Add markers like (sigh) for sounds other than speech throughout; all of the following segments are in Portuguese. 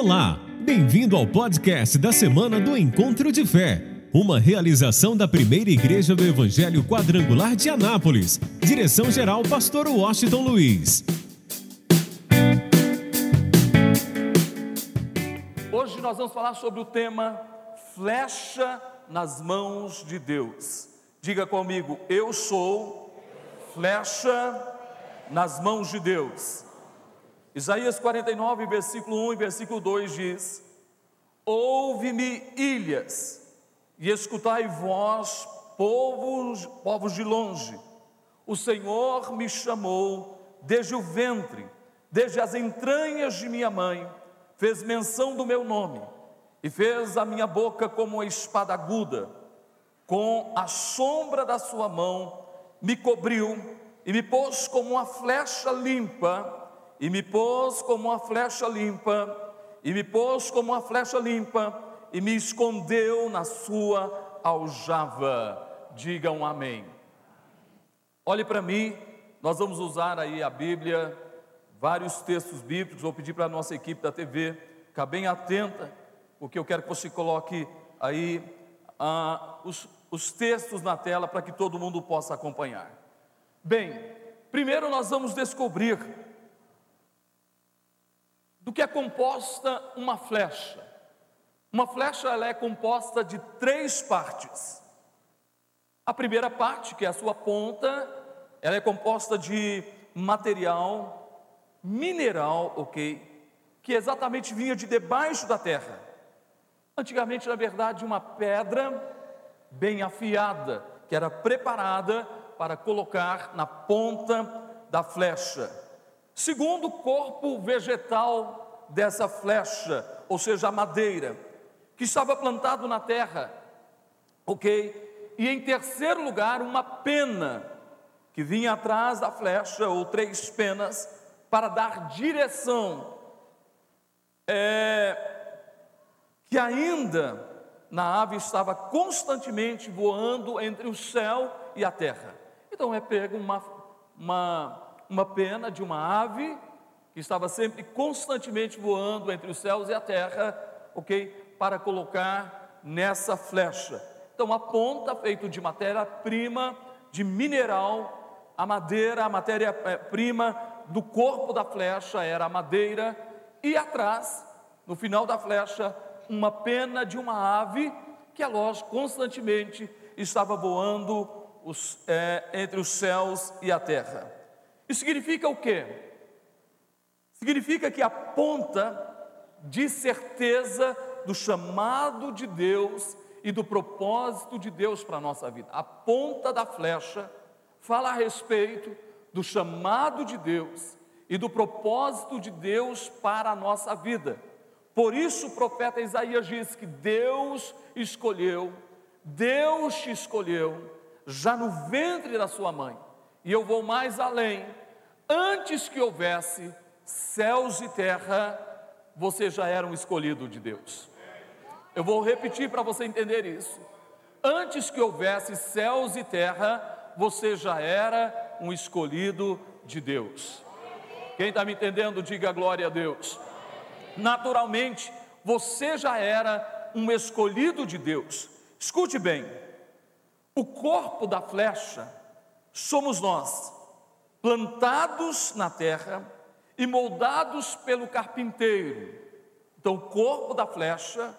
Olá, bem-vindo ao podcast da semana do Encontro de Fé, uma realização da primeira igreja do Evangelho Quadrangular de Anápolis. Direção-geral, Pastor Washington Luiz. Hoje nós vamos falar sobre o tema Flecha nas mãos de Deus. Diga comigo, eu sou flecha nas mãos de Deus. Isaías 49, versículo 1 e versículo 2 diz: Ouve-me, ilhas, e escutai vós, povos, povos de longe. O Senhor me chamou desde o ventre, desde as entranhas de minha mãe, fez menção do meu nome e fez a minha boca como uma espada aguda. Com a sombra da sua mão me cobriu e me pôs como uma flecha limpa e me pôs como uma flecha limpa, e me pôs como uma flecha limpa, e me escondeu na sua aljava. Digam amém. Olhe para mim, nós vamos usar aí a Bíblia, vários textos bíblicos, vou pedir para a nossa equipe da TV ficar bem atenta, porque eu quero que você coloque aí ah, os, os textos na tela para que todo mundo possa acompanhar. Bem, primeiro nós vamos descobrir do que é composta uma flecha. Uma flecha ela é composta de três partes. A primeira parte, que é a sua ponta, ela é composta de material mineral, ok? Que exatamente vinha de debaixo da terra. Antigamente, na verdade, uma pedra bem afiada, que era preparada para colocar na ponta da flecha. Segundo, corpo vegetal dessa flecha, ou seja, a madeira, que estava plantado na terra, ok? E em terceiro lugar, uma pena que vinha atrás da flecha, ou três penas, para dar direção, é, que ainda na ave estava constantemente voando entre o céu e a terra. Então é pego uma, uma uma pena de uma ave que estava sempre constantemente voando entre os céus e a terra, ok? Para colocar nessa flecha. Então, a ponta feita de matéria-prima, de mineral, a madeira, a matéria-prima do corpo da flecha era a madeira, e atrás, no final da flecha, uma pena de uma ave que, é lógico, constantemente estava voando os, é, entre os céus e a terra. Isso significa o quê? Significa que a ponta de certeza do chamado de Deus e do propósito de Deus para a nossa vida. A ponta da flecha fala a respeito do chamado de Deus e do propósito de Deus para a nossa vida. Por isso o profeta Isaías diz que Deus escolheu, Deus te escolheu já no ventre da sua mãe. E eu vou mais além. Antes que houvesse céus e terra, você já era um escolhido de Deus. Eu vou repetir para você entender isso. Antes que houvesse céus e terra, você já era um escolhido de Deus. Quem está me entendendo, diga glória a Deus. Naturalmente, você já era um escolhido de Deus. Escute bem: o corpo da flecha somos nós, plantados na terra e moldados pelo carpinteiro. Então, o corpo da flecha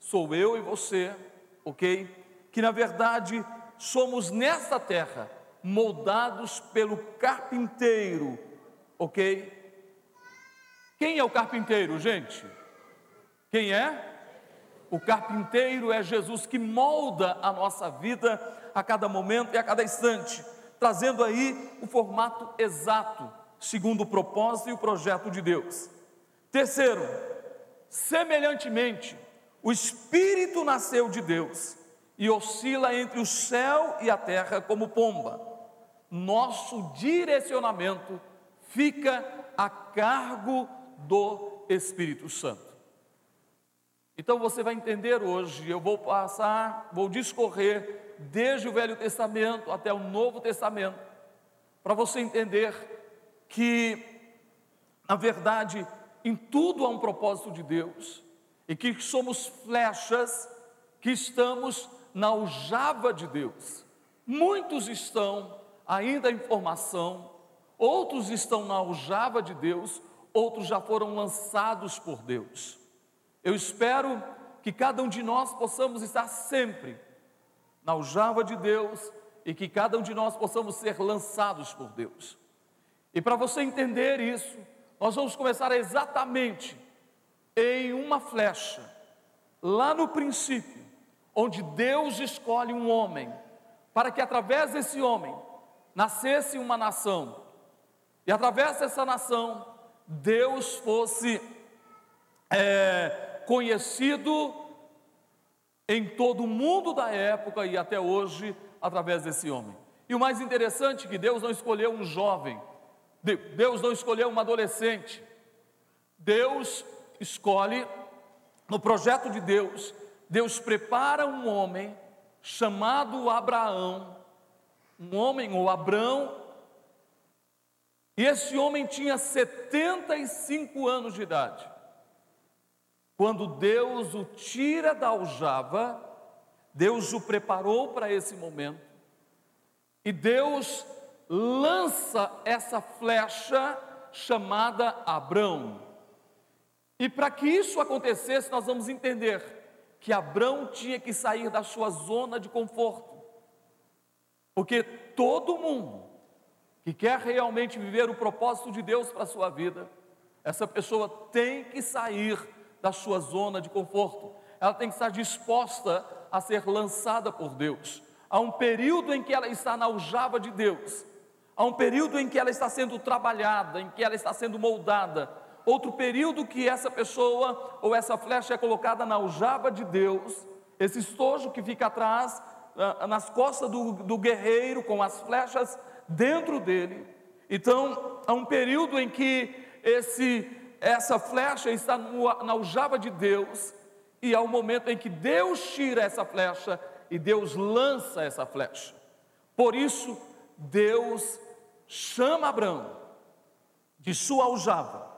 sou eu e você, ok? Que na verdade somos nessa terra moldados pelo carpinteiro, ok? Quem é o carpinteiro, gente? Quem é? O carpinteiro é Jesus que molda a nossa vida a cada momento e a cada instante, trazendo aí o formato exato, segundo o propósito e o projeto de Deus. Terceiro, semelhantemente, o Espírito nasceu de Deus e oscila entre o céu e a terra como pomba. Nosso direcionamento fica a cargo do Espírito Santo. Então você vai entender hoje, eu vou passar, vou discorrer desde o Velho Testamento até o Novo Testamento, para você entender que, na verdade, em tudo há um propósito de Deus e que somos flechas que estamos na aljava de Deus. Muitos estão ainda em formação, outros estão na aljava de Deus, outros já foram lançados por Deus. Eu espero que cada um de nós possamos estar sempre na aljava de Deus e que cada um de nós possamos ser lançados por Deus. E para você entender isso, nós vamos começar exatamente em uma flecha, lá no princípio, onde Deus escolhe um homem, para que através desse homem nascesse uma nação, e através dessa nação, Deus fosse é, conhecido em todo o mundo da época e até hoje, através desse homem. E o mais interessante é que Deus não escolheu um jovem, Deus não escolheu uma adolescente, Deus escolhe, no projeto de Deus, Deus prepara um homem chamado Abraão, um homem ou Abrão, e esse homem tinha 75 anos de idade. Quando Deus o tira da aljava, Deus o preparou para esse momento, e Deus lança essa flecha chamada Abrão. E para que isso acontecesse, nós vamos entender que Abrão tinha que sair da sua zona de conforto. Porque todo mundo que quer realmente viver o propósito de Deus para a sua vida, essa pessoa tem que sair da sua zona de conforto. Ela tem que estar disposta a ser lançada por Deus. Há um período em que ela está na aljava de Deus Há um período em que ela está sendo trabalhada, em que ela está sendo moldada. Outro período que essa pessoa ou essa flecha é colocada na aljava de Deus, esse estojo que fica atrás, ah, nas costas do, do guerreiro, com as flechas dentro dele. Então, há um período em que esse, essa flecha está na aljava de Deus, e um momento em que Deus tira essa flecha e Deus lança essa flecha. Por isso, Deus chama Abraão de sua aljava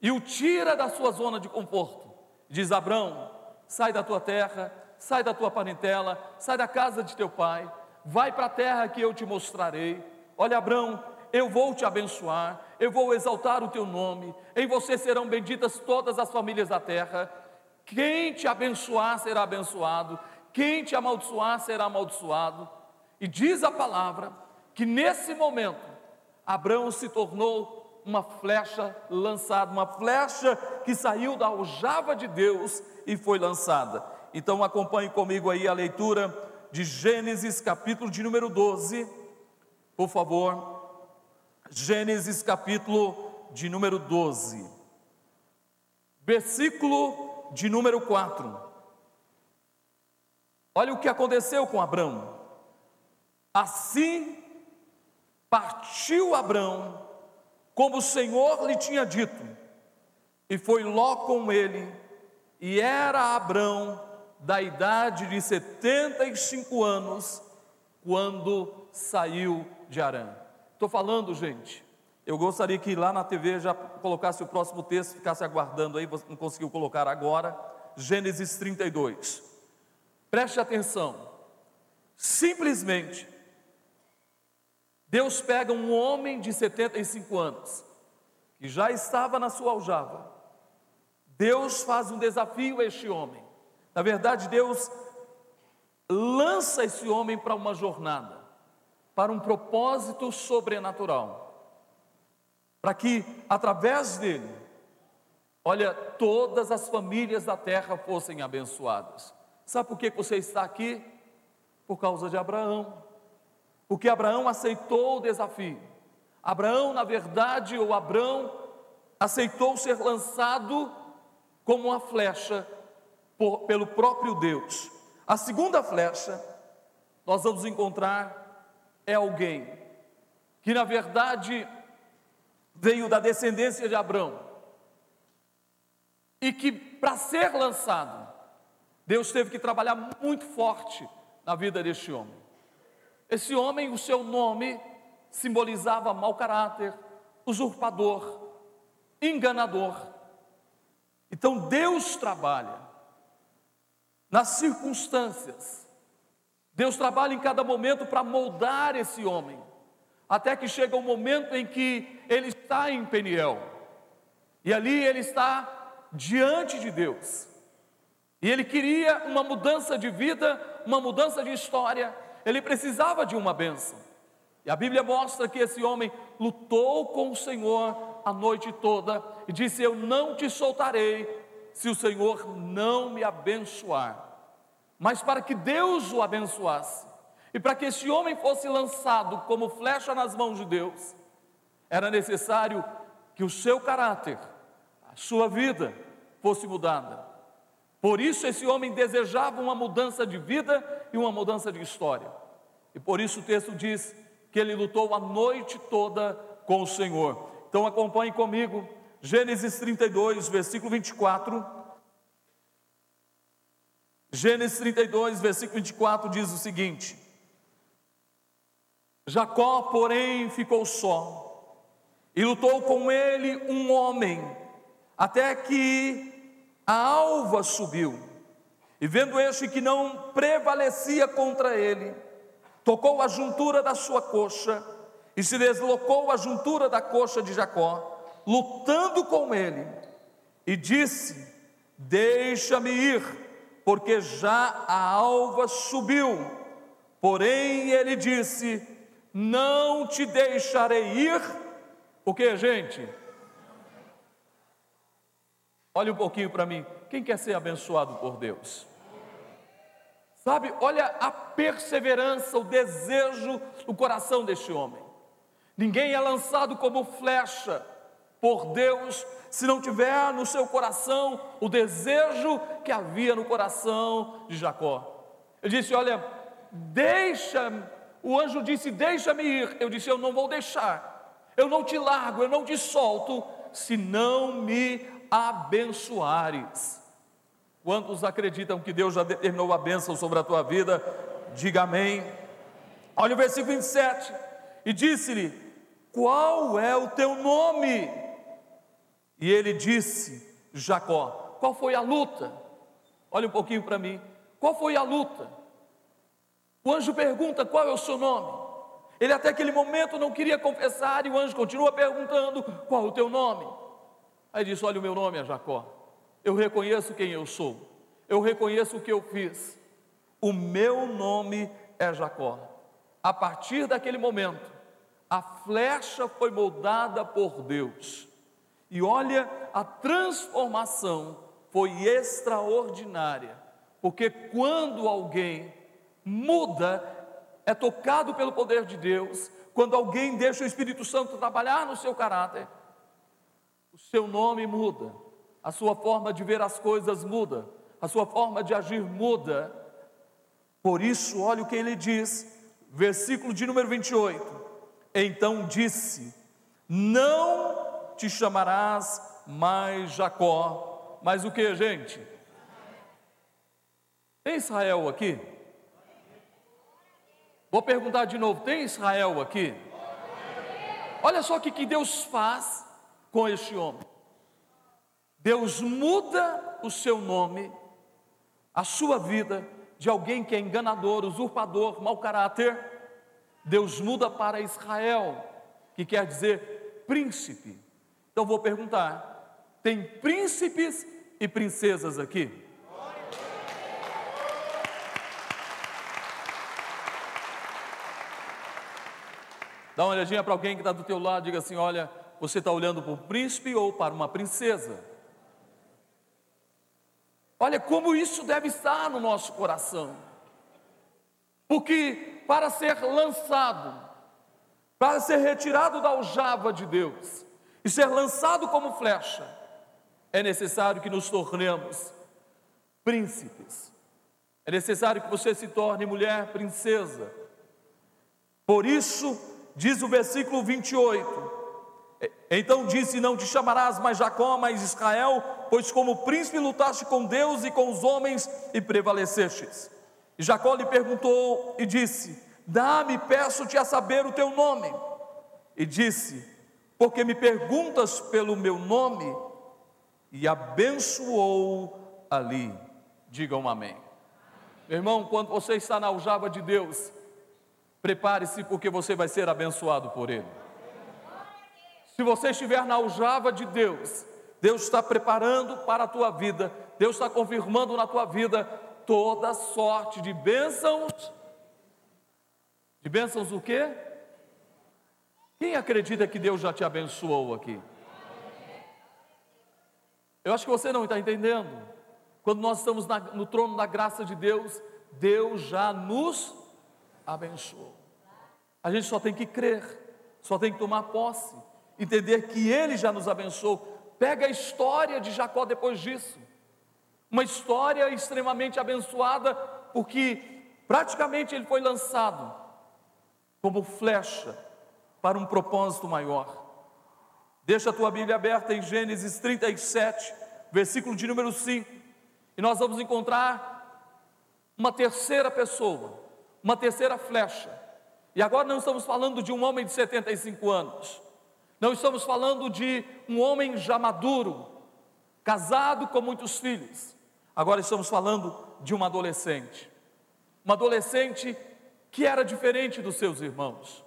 e o tira da sua zona de conforto. Diz: Abraão, sai da tua terra, sai da tua parentela, sai da casa de teu pai, vai para a terra que eu te mostrarei. Olha, Abraão, eu vou te abençoar, eu vou exaltar o teu nome, em você serão benditas todas as famílias da terra. Quem te abençoar será abençoado, quem te amaldiçoar será amaldiçoado. E diz a palavra que nesse momento Abraão se tornou uma flecha lançada, uma flecha que saiu da aljava de Deus e foi lançada. Então acompanhe comigo aí a leitura de Gênesis capítulo de número 12, por favor. Gênesis capítulo de número 12, versículo de número 4. Olha o que aconteceu com Abraão. Assim Partiu Abrão, como o Senhor lhe tinha dito, e foi Ló com ele, e era Abrão da idade de 75 anos, quando saiu de Arã. Estou falando, gente, eu gostaria que lá na TV já colocasse o próximo texto, ficasse aguardando aí, não conseguiu colocar agora, Gênesis 32. Preste atenção, simplesmente Deus pega um homem de 75 anos, que já estava na sua aljava. Deus faz um desafio a este homem. Na verdade, Deus lança esse homem para uma jornada, para um propósito sobrenatural. Para que, através dele, olha, todas as famílias da terra fossem abençoadas. Sabe por que você está aqui? Por causa de Abraão porque Abraão aceitou o desafio. Abraão, na verdade, ou Abraão, aceitou ser lançado como uma flecha por, pelo próprio Deus. A segunda flecha, nós vamos encontrar, é alguém que, na verdade, veio da descendência de Abraão e que, para ser lançado, Deus teve que trabalhar muito forte na vida deste homem. Esse homem, o seu nome simbolizava mau caráter, usurpador, enganador. Então Deus trabalha nas circunstâncias. Deus trabalha em cada momento para moldar esse homem, até que chega o um momento em que ele está em Peniel, e ali ele está diante de Deus, e ele queria uma mudança de vida, uma mudança de história, ele precisava de uma bênção, e a Bíblia mostra que esse homem lutou com o Senhor a noite toda e disse: Eu não te soltarei se o Senhor não me abençoar mas para que Deus o abençoasse e para que esse homem fosse lançado como flecha nas mãos de Deus, era necessário que o seu caráter, a sua vida fosse mudada. Por isso esse homem desejava uma mudança de vida e uma mudança de história. E por isso o texto diz que ele lutou a noite toda com o Senhor. Então acompanhe comigo Gênesis 32, versículo 24 Gênesis 32, versículo 24 diz o seguinte: Jacó, porém, ficou só, e lutou com ele um homem, até que a alva subiu, e vendo este que não prevalecia contra ele, tocou a juntura da sua coxa, e se deslocou a juntura da coxa de Jacó, lutando com ele, e disse: Deixa-me ir porque já a alva subiu. Porém, ele disse: Não te deixarei ir. O que, gente? Olha um pouquinho para mim. Quem quer ser abençoado por Deus? Sabe, olha a perseverança, o desejo do coração deste homem. Ninguém é lançado como flecha por Deus se não tiver no seu coração o desejo que havia no coração de Jacó. Ele disse: Olha, deixa, o anjo disse: Deixa-me ir. Eu disse: Eu não vou deixar, eu não te largo, eu não te solto, se não me abençoares. Quantos acreditam que Deus já determinou a bênção sobre a tua vida? Diga amém. Olha o versículo 27. E disse-lhe: Qual é o teu nome? E ele disse: Jacó, qual foi a luta? Olha um pouquinho para mim. Qual foi a luta? O anjo pergunta: qual é o seu nome? Ele até aquele momento não queria confessar e o anjo continua perguntando: qual é o teu nome? Aí disse: Olha, o meu nome é Jacó. Eu reconheço quem eu sou. Eu reconheço o que eu fiz. O meu nome é Jacó. A partir daquele momento, a flecha foi moldada por Deus. E olha, a transformação foi extraordinária, porque quando alguém muda, é tocado pelo poder de Deus, quando alguém deixa o Espírito Santo trabalhar no seu caráter, o seu nome muda, a sua forma de ver as coisas muda, a sua forma de agir muda. Por isso, olha o que ele diz, versículo de número 28. Então disse: Não te chamarás mais Jacó. Mas o que, gente? Tem Israel aqui? Vou perguntar de novo: tem Israel aqui? Olha só o que, que Deus faz com este homem. Deus muda o seu nome, a sua vida, de alguém que é enganador, usurpador, mau caráter. Deus muda para Israel, que quer dizer príncipe. Então vou perguntar: tem príncipes e princesas aqui? Dá uma olhadinha para alguém que está do teu lado, diga assim: olha, você está olhando para um príncipe ou para uma princesa? Olha como isso deve estar no nosso coração. Porque para ser lançado, para ser retirado da aljava de Deus, e ser lançado como flecha, é necessário que nos tornemos príncipes. É necessário que você se torne mulher princesa. Por isso, diz o versículo 28, então disse: Não te chamarás mais Jacó, mas Israel, pois como príncipe lutaste com Deus e com os homens e prevalecestes. E Jacó lhe perguntou e disse: Dá-me, peço-te a saber o teu nome. E disse: porque me perguntas pelo meu nome? e abençoou ali. Digam amém. Meu irmão, quando você está na aljava de Deus, prepare-se porque você vai ser abençoado por Ele. Se você estiver na aljava de Deus, Deus está preparando para a tua vida, Deus está confirmando na tua vida toda sorte de bênçãos. De bênçãos o quê? Quem acredita que Deus já te abençoou aqui? Eu acho que você não está entendendo. Quando nós estamos na, no trono da graça de Deus, Deus já nos abençoou. A gente só tem que crer, só tem que tomar posse entender que Ele já nos abençoou. Pega a história de Jacó depois disso, uma história extremamente abençoada, porque praticamente ele foi lançado como flecha para um propósito maior. Deixa a tua Bíblia aberta em Gênesis 37, versículo de número 5, e nós vamos encontrar uma terceira pessoa, uma terceira flecha. E agora não estamos falando de um homem de 75 anos, não estamos falando de um homem já maduro, casado com muitos filhos. Agora estamos falando de uma adolescente. Uma adolescente que era diferente dos seus irmãos,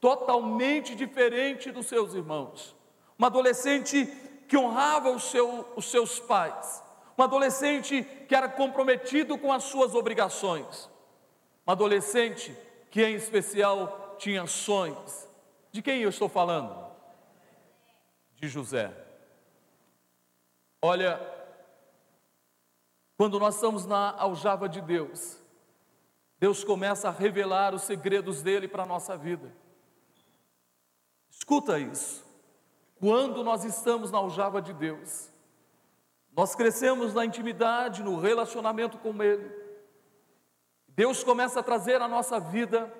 totalmente diferente dos seus irmãos. Uma adolescente que honrava os, seu, os seus pais. Uma adolescente que era comprometido com as suas obrigações. Uma adolescente que, em especial, tinha sonhos. De quem eu estou falando? de José. Olha, quando nós estamos na aljava de Deus, Deus começa a revelar os segredos dele para a nossa vida. Escuta isso. Quando nós estamos na aljava de Deus, nós crescemos na intimidade, no relacionamento com Ele. Deus começa a trazer à nossa vida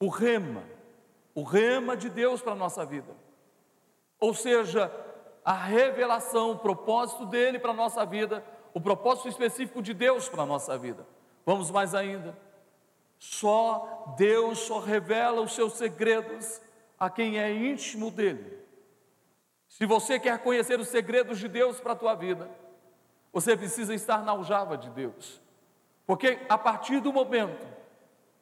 o rema, o rema de Deus para a nossa vida ou seja, a revelação, o propósito dele para a nossa vida, o propósito específico de Deus para a nossa vida. Vamos mais ainda. Só Deus só revela os seus segredos a quem é íntimo dele. Se você quer conhecer os segredos de Deus para a tua vida, você precisa estar na aljava de Deus. Porque a partir do momento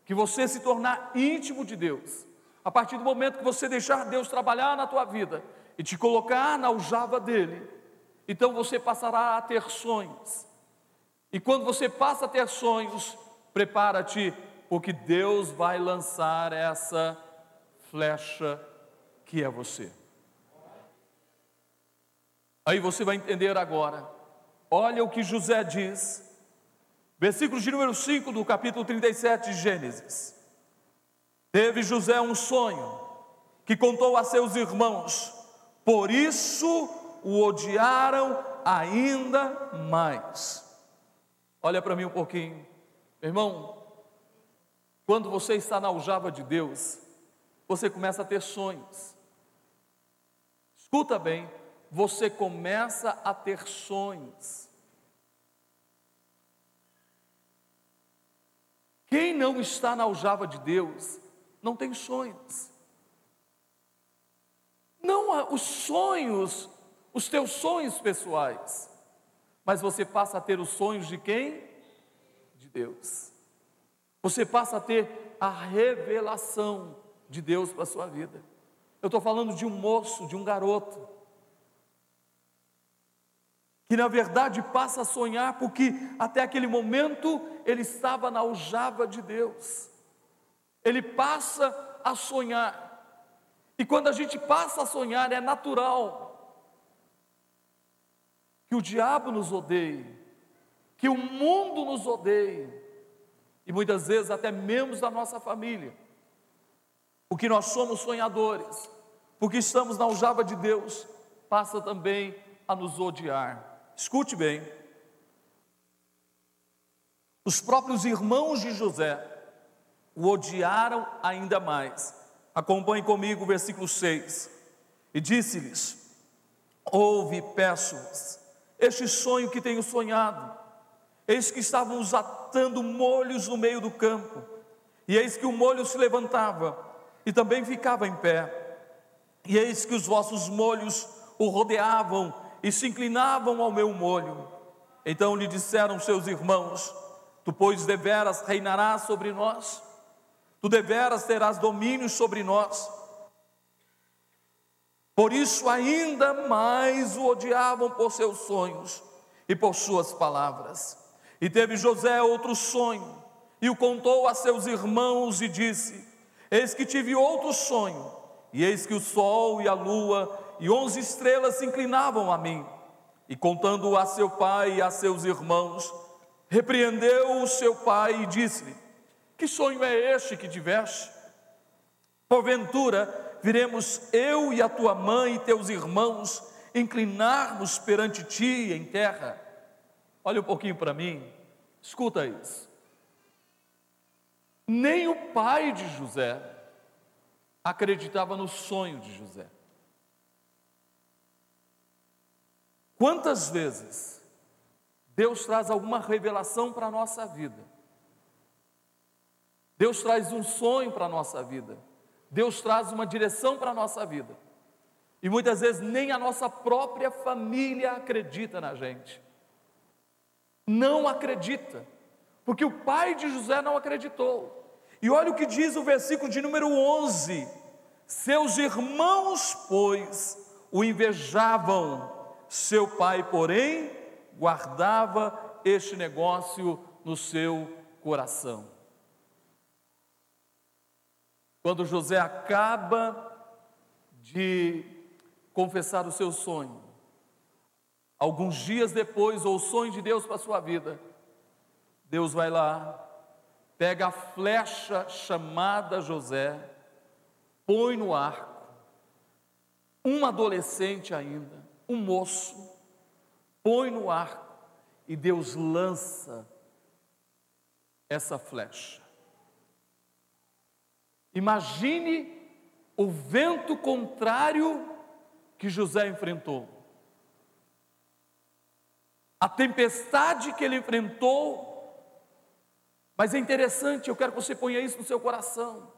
que você se tornar íntimo de Deus, a partir do momento que você deixar Deus trabalhar na tua vida e te colocar na aljava dele, então você passará a ter sonhos. E quando você passa a ter sonhos, prepara-te, porque Deus vai lançar essa flecha que é você. Aí você vai entender agora. Olha o que José diz, versículo de número 5 do capítulo 37 de Gênesis. Teve José um sonho que contou a seus irmãos por isso o odiaram ainda mais. Olha para mim um pouquinho, irmão. Quando você está na aljava de Deus, você começa a ter sonhos. Escuta bem, você começa a ter sonhos. Quem não está na aljava de Deus, não tem sonhos. Não os sonhos, os teus sonhos pessoais, mas você passa a ter os sonhos de quem? De Deus. Você passa a ter a revelação de Deus para a sua vida. Eu estou falando de um moço, de um garoto, que na verdade passa a sonhar, porque até aquele momento ele estava na aljava de Deus. Ele passa a sonhar. E quando a gente passa a sonhar, é natural que o diabo nos odeie, que o mundo nos odeie, e muitas vezes até membros da nossa família, porque nós somos sonhadores, porque estamos na aljava de Deus, passa também a nos odiar. Escute bem, os próprios irmãos de José o odiaram ainda mais Acompanhe comigo o versículo 6. E disse-lhes: Ouve, peço-vos, este sonho que tenho sonhado. Eis que estávamos atando molhos no meio do campo, e eis que o molho se levantava e também ficava em pé. E eis que os vossos molhos o rodeavam e se inclinavam ao meu molho. Então lhe disseram seus irmãos: Tu, pois, deveras reinarás sobre nós, tu deveras terás domínio sobre nós. Por isso, ainda mais o odiavam por seus sonhos e por suas palavras. E teve José outro sonho, e o contou a seus irmãos, e disse: Eis que tive outro sonho, e eis que o sol e a lua e onze estrelas se inclinavam a mim. E contando a seu pai e a seus irmãos, repreendeu o seu pai e disse-lhe: Que sonho é este que tiveste? Porventura, viremos eu e a tua mãe e teus irmãos inclinarmos perante ti em terra? Olha um pouquinho para mim, escuta isso. Nem o pai de José acreditava no sonho de José. Quantas vezes Deus traz alguma revelação para a nossa vida? Deus traz um sonho para a nossa vida. Deus traz uma direção para a nossa vida. E muitas vezes nem a nossa própria família acredita na gente. Não acredita. Porque o pai de José não acreditou. E olha o que diz o versículo de número 11: Seus irmãos, pois, o invejavam seu pai, porém, guardava este negócio no seu coração. Quando José acaba de confessar o seu sonho, alguns dias depois, ou o sonho de Deus para a sua vida, Deus vai lá, pega a flecha chamada José, põe no arco, um adolescente ainda, um moço, põe no arco e Deus lança essa flecha. Imagine o vento contrário que José enfrentou, a tempestade que ele enfrentou. Mas é interessante, eu quero que você ponha isso no seu coração.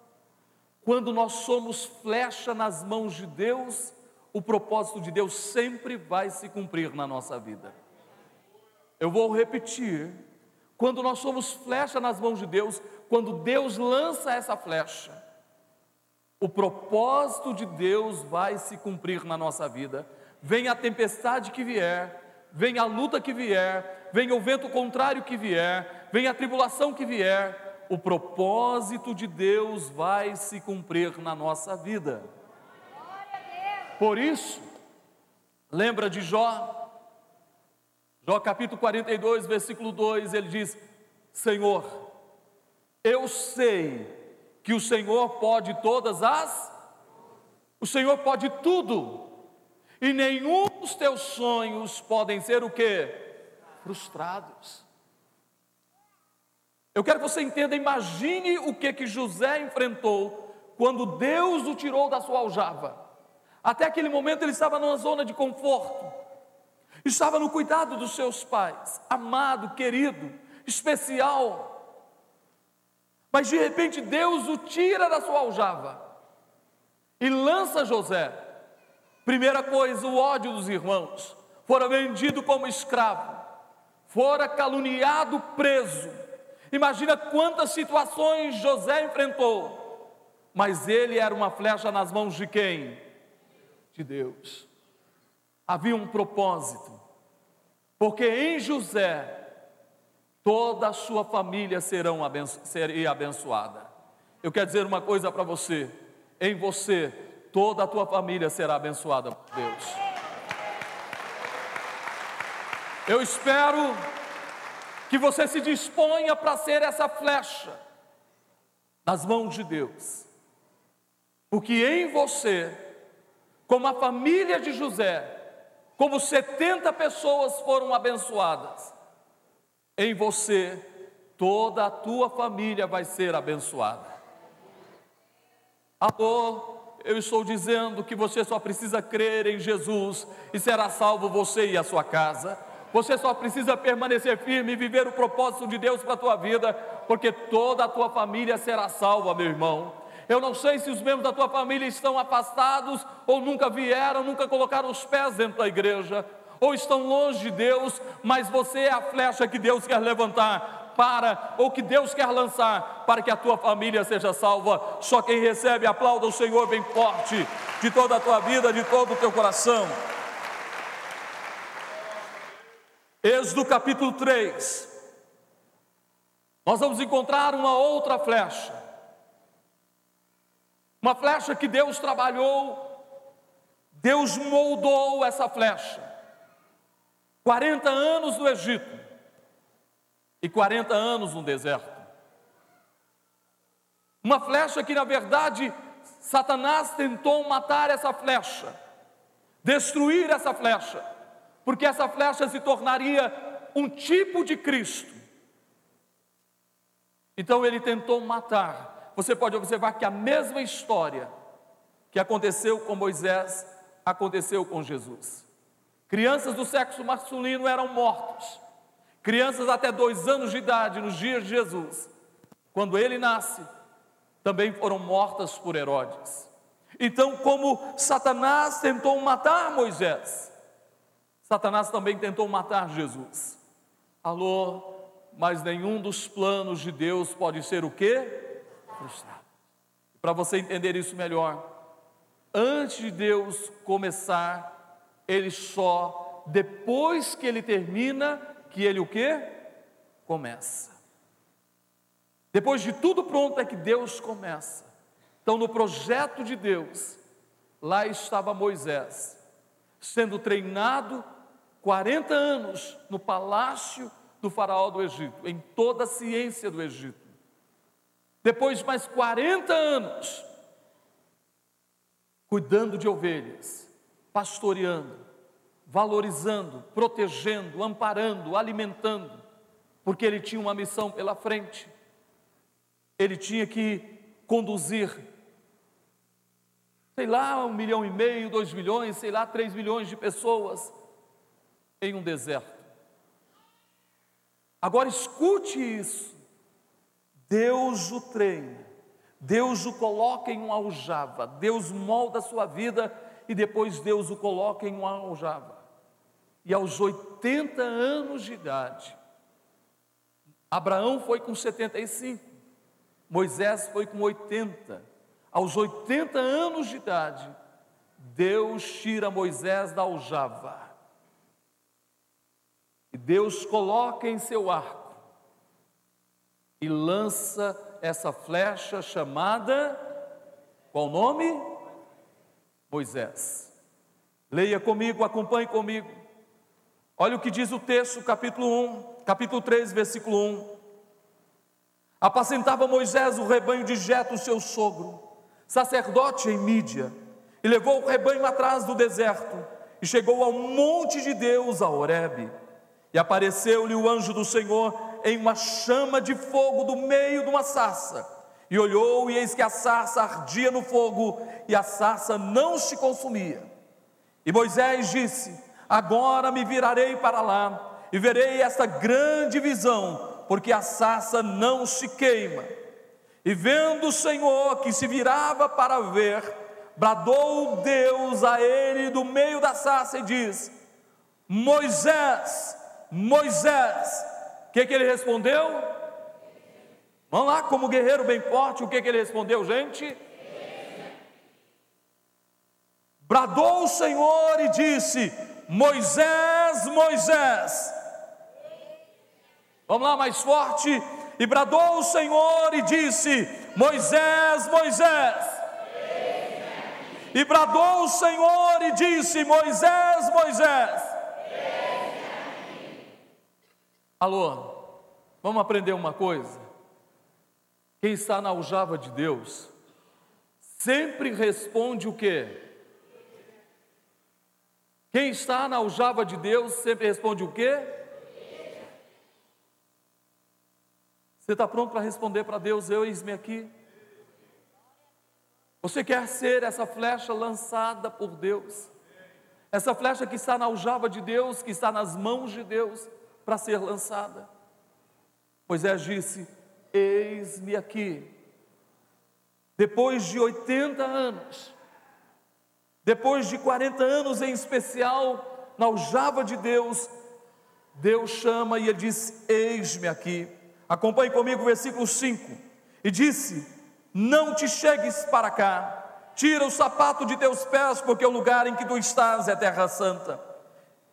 Quando nós somos flecha nas mãos de Deus, o propósito de Deus sempre vai se cumprir na nossa vida. Eu vou repetir: quando nós somos flecha nas mãos de Deus, quando Deus lança essa flecha, o propósito de Deus vai se cumprir na nossa vida. Venha a tempestade que vier, venha a luta que vier, venha o vento contrário que vier, venha a tribulação que vier, o propósito de Deus vai se cumprir na nossa vida. Por isso, lembra de Jó? Jó capítulo 42, versículo 2, ele diz: Senhor, eu sei que o Senhor pode todas as, o Senhor pode tudo, e nenhum dos teus sonhos podem ser o que? Frustrados. Eu quero que você entenda, imagine o que que José enfrentou quando Deus o tirou da sua aljava. Até aquele momento ele estava numa zona de conforto, estava no cuidado dos seus pais, amado, querido, especial. Mas de repente Deus o tira da sua aljava e lança José. Primeira coisa, o ódio dos irmãos. Fora vendido como escravo, fora caluniado, preso. Imagina quantas situações José enfrentou, mas ele era uma flecha nas mãos de quem? de Deus. Havia um propósito, porque em José toda a sua família serão abenço seria abençoada. Eu quero dizer uma coisa para você: em você toda a tua família será abençoada por Deus. Eu espero que você se disponha para ser essa flecha nas mãos de Deus, porque em você como a família de José, como 70 pessoas foram abençoadas, em você toda a tua família vai ser abençoada. Alô, eu estou dizendo que você só precisa crer em Jesus e será salvo você e a sua casa. Você só precisa permanecer firme e viver o propósito de Deus para a tua vida, porque toda a tua família será salva, meu irmão. Eu não sei se os membros da tua família estão afastados ou nunca vieram, nunca colocaram os pés dentro da igreja, ou estão longe de Deus, mas você é a flecha que Deus quer levantar para, ou que Deus quer lançar para que a tua família seja salva. Só quem recebe, aplauda o Senhor bem forte, de toda a tua vida, de todo o teu coração. Êxodo capítulo 3. Nós vamos encontrar uma outra flecha. Uma flecha que Deus trabalhou, Deus moldou essa flecha. 40 anos no Egito e 40 anos no deserto. Uma flecha que, na verdade, Satanás tentou matar essa flecha, destruir essa flecha, porque essa flecha se tornaria um tipo de Cristo. Então ele tentou matar. Você pode observar que a mesma história que aconteceu com Moisés aconteceu com Jesus. Crianças do sexo masculino eram mortos. Crianças até dois anos de idade, nos dias de Jesus, quando ele nasce, também foram mortas por Herodes. Então, como Satanás tentou matar Moisés, Satanás também tentou matar Jesus. Alô, mas nenhum dos planos de Deus pode ser o quê? Frustrado. Para você entender isso melhor, antes de Deus começar ele só depois que ele termina que ele o quê? Começa. Depois de tudo pronto é que Deus começa. Então no projeto de Deus, lá estava Moisés, sendo treinado 40 anos no palácio do faraó do Egito, em toda a ciência do Egito. Depois de mais 40 anos, cuidando de ovelhas, pastoreando, valorizando, protegendo, amparando, alimentando, porque ele tinha uma missão pela frente. Ele tinha que conduzir, sei lá, um milhão e meio, dois milhões, sei lá, três milhões de pessoas em um deserto. Agora escute isso. Deus o treina, Deus o coloca em uma aljava, Deus molda a sua vida e depois Deus o coloca em uma aljava. E aos 80 anos de idade, Abraão foi com 75, Moisés foi com 80. Aos 80 anos de idade, Deus tira Moisés da aljava. E Deus coloca em seu arco e lança essa flecha chamada qual nome? Moisés. Leia comigo, acompanhe comigo. Olha o que diz o texto, capítulo 1, capítulo 3, versículo 1. Apacentava Moisés o rebanho de Jeto, seu sogro, sacerdote em Mídia, e levou o rebanho atrás do deserto, e chegou ao monte de Deus, a Horebe. E apareceu-lhe o anjo do Senhor em uma chama de fogo do meio de uma sarça e olhou, e eis que a sarça ardia no fogo, e a sarça não se consumia. E Moisés disse: Agora me virarei para lá, e verei esta grande visão, porque a sarça não se queima. E vendo o Senhor que se virava para ver, bradou Deus a ele do meio da sarça e diz: Moisés, Moisés. O que, que ele respondeu? Vamos lá, como guerreiro bem forte, o que, que ele respondeu, gente? Bradou o Senhor e disse: Moisés, Moisés. Vamos lá, mais forte. E bradou o Senhor e disse: Moisés, Moisés. E bradou o Senhor e disse: Moisés, Moisés. Alô, vamos aprender uma coisa? Quem está na aljava de Deus sempre responde o quê? Quem está na aljava de Deus sempre responde o quê? Você está pronto para responder para Deus, eu eis-me aqui? Você quer ser essa flecha lançada por Deus? Essa flecha que está na aljava de Deus, que está nas mãos de Deus para ser lançada? Moisés disse: Eis-me aqui. Depois de 80 anos, depois de 40 anos em especial, na aljava de Deus, Deus chama e ele diz: Eis-me aqui. Acompanhe comigo o versículo 5. E disse: Não te chegues para cá, tira o sapato de teus pés, porque o lugar em que tu estás é terra santa.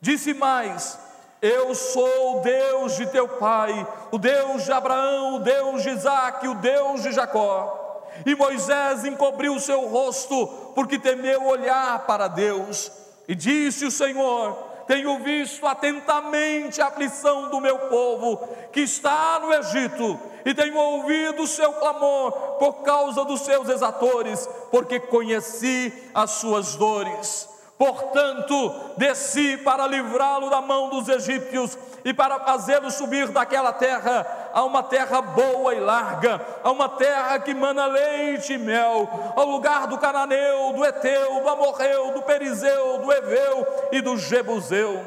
Disse mais: Eu sou o Deus de teu pai, o Deus de Abraão, o Deus de Isaac, o Deus de Jacó. E Moisés encobriu o seu rosto, porque temeu olhar para Deus. E disse o Senhor: Tenho visto atentamente a aflição do meu povo que está no Egito, e tenho ouvido o seu clamor por causa dos seus exatores, porque conheci as suas dores. Portanto, desci para livrá-lo da mão dos egípcios e para fazê-lo subir daquela terra a uma terra boa e larga, a uma terra que mana leite e mel, ao lugar do cananeu, do eteu, do amorreu, do perizeu, do eveu e do jebuseu.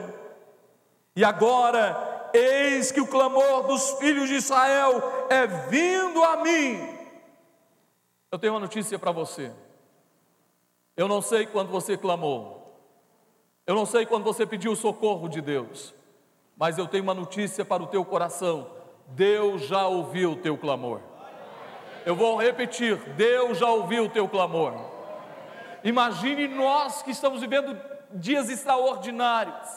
E agora, eis que o clamor dos filhos de Israel é vindo a mim. Eu tenho uma notícia para você. Eu não sei quando você clamou. Eu não sei quando você pediu o socorro de Deus, mas eu tenho uma notícia para o teu coração: Deus já ouviu o teu clamor. Eu vou repetir: Deus já ouviu o teu clamor. Imagine nós que estamos vivendo dias extraordinários,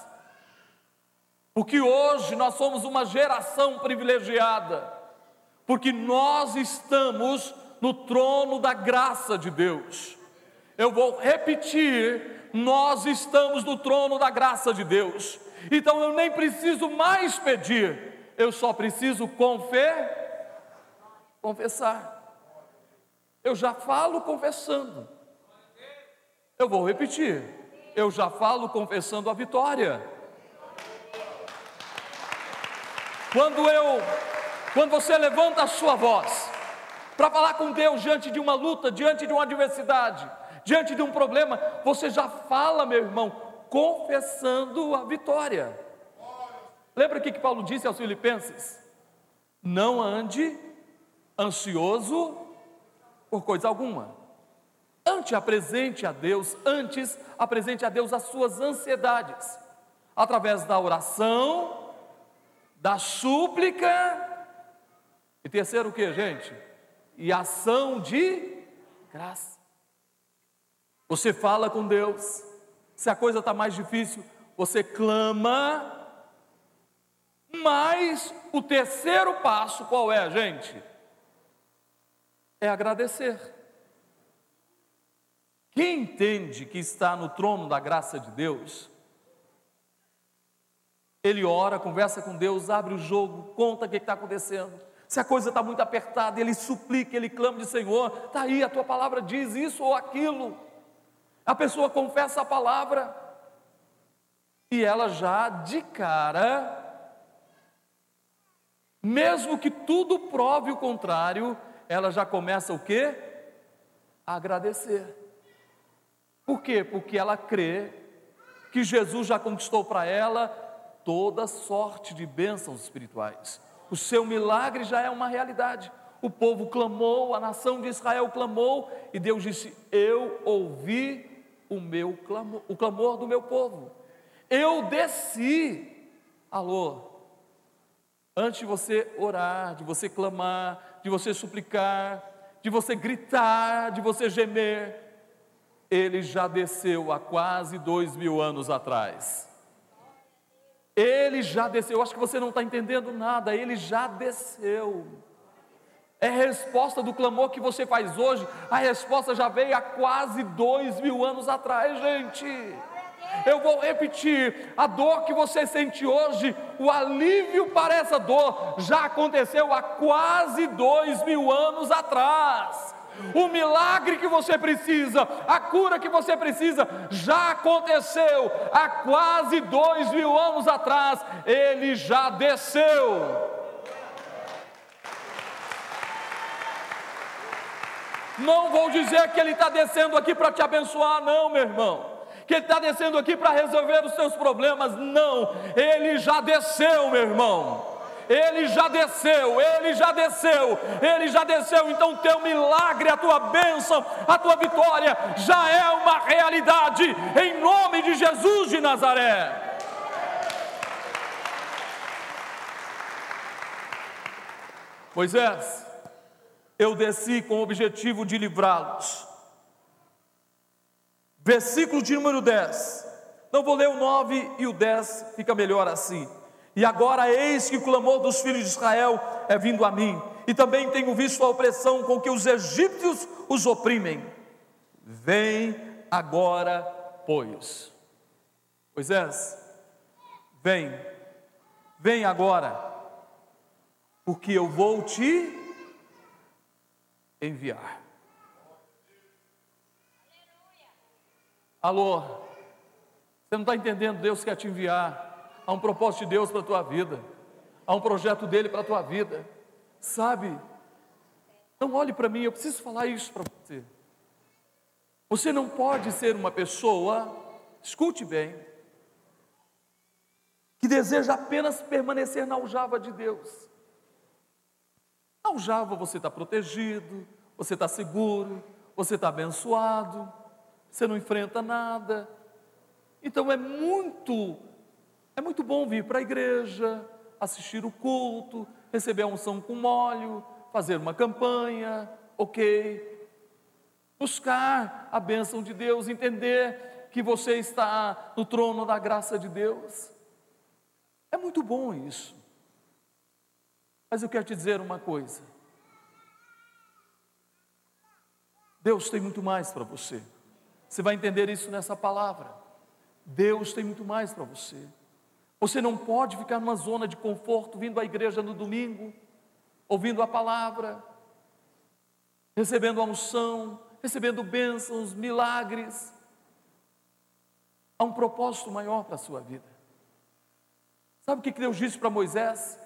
porque hoje nós somos uma geração privilegiada, porque nós estamos no trono da graça de Deus. Eu vou repetir nós estamos no trono da graça de Deus. Então eu nem preciso mais pedir, eu só preciso confer, confessar. Eu já falo confessando. Eu vou repetir. Eu já falo confessando a vitória. Quando eu, quando você levanta a sua voz para falar com Deus diante de uma luta, diante de uma adversidade, diante de um problema, você já fala, meu irmão, confessando a vitória. Lembra o que Paulo disse aos Filipenses? Não ande ansioso por coisa alguma. Antes apresente a Deus, antes apresente a Deus as suas ansiedades, através da oração, da súplica, e terceiro o que, gente? E ação de graça. Você fala com Deus, se a coisa está mais difícil, você clama, mas o terceiro passo qual é, gente? É agradecer. Quem entende que está no trono da graça de Deus, ele ora, conversa com Deus, abre o jogo, conta o que está acontecendo. Se a coisa está muito apertada, ele suplica, ele clama de Senhor, está aí, a tua palavra diz isso ou aquilo. A pessoa confessa a palavra e ela já de cara, mesmo que tudo prove o contrário, ela já começa o quê? A agradecer. Por quê? Porque ela crê que Jesus já conquistou para ela toda sorte de bênçãos espirituais. O seu milagre já é uma realidade. O povo clamou, a nação de Israel clamou, e Deus disse: Eu ouvi o meu clamor, o clamor do meu povo. Eu desci. Alô. Antes de você orar, de você clamar, de você suplicar, de você gritar, de você gemer, ele já desceu há quase dois mil anos atrás. Ele já desceu, eu acho que você não está entendendo nada, ele já desceu. É resposta do clamor que você faz hoje, a resposta já veio há quase dois mil anos atrás, gente. Eu vou repetir: a dor que você sente hoje, o alívio para essa dor, já aconteceu há quase dois mil anos atrás. O milagre que você precisa, a cura que você precisa, já aconteceu há quase dois mil anos atrás, ele já desceu. Não vou dizer que Ele está descendo aqui para te abençoar, não, meu irmão. Que Ele está descendo aqui para resolver os seus problemas, não. Ele já desceu, meu irmão. Ele já desceu, ele já desceu, ele já desceu. Então, o teu milagre, a tua bênção, a tua vitória já é uma realidade, em nome de Jesus de Nazaré. Moisés, eu desci com o objetivo de livrá-los. Versículo de número 10. Não vou ler o 9 e o 10, fica melhor assim. E agora eis que o clamor dos filhos de Israel é vindo a mim, e também tenho visto a opressão com que os egípcios os oprimem. Vem agora, pois. Moisés, vem, vem agora, porque eu vou te enviar. Alô, você não está entendendo? Deus quer te enviar. Há um propósito de Deus para a tua vida, há um projeto dele para a tua vida, sabe? Não olhe para mim, eu preciso falar isso para você. Você não pode ser uma pessoa, escute bem, que deseja apenas permanecer na aljava de Deus. Na aljava você está protegido, você está seguro, você está abençoado, você não enfrenta nada. Então é muito, é muito bom vir para a igreja, assistir o culto, receber a unção com óleo, fazer uma campanha, ok, buscar a bênção de Deus, entender que você está no trono da graça de Deus. É muito bom isso. Mas eu quero te dizer uma coisa. Deus tem muito mais para você. Você vai entender isso nessa palavra. Deus tem muito mais para você. Você não pode ficar numa zona de conforto vindo à igreja no domingo, ouvindo a palavra, recebendo a unção, recebendo bênçãos, milagres. Há um propósito maior para a sua vida. Sabe o que Deus disse para Moisés?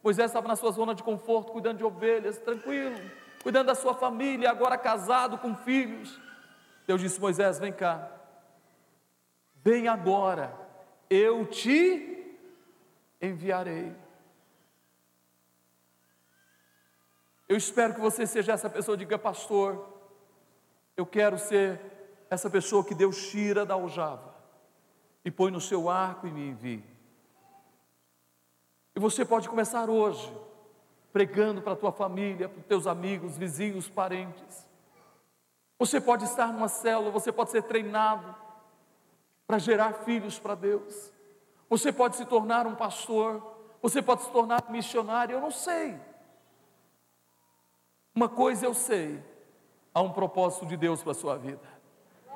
Moisés estava na sua zona de conforto, cuidando de ovelhas, tranquilo, cuidando da sua família, agora casado com filhos. Deus disse: Moisés, vem cá, vem agora, eu te enviarei. Eu espero que você seja essa pessoa, diga, pastor, eu quero ser essa pessoa que Deus tira da aljava e põe no seu arco e me envie. E você pode começar hoje, pregando para a tua família, para os teus amigos, vizinhos, parentes. Você pode estar numa célula, você pode ser treinado para gerar filhos para Deus. Você pode se tornar um pastor, você pode se tornar missionário, eu não sei. Uma coisa eu sei, há um propósito de Deus para a sua vida.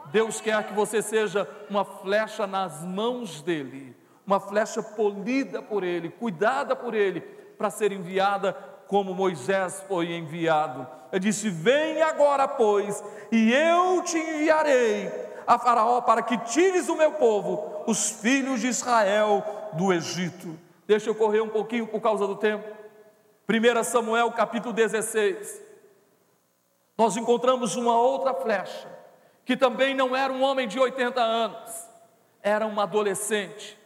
Deus quer que você seja uma flecha nas mãos dEle, uma flecha polida por Ele, cuidada por Ele, para ser enviada como Moisés foi enviado. Ele disse: Vem agora, pois, e eu te enviarei a Faraó para que tires o meu povo, os filhos de Israel, do Egito. Deixa eu correr um pouquinho por causa do tempo. 1 Samuel capítulo 16 nós encontramos uma outra flecha, que também não era um homem de 80 anos, era um adolescente,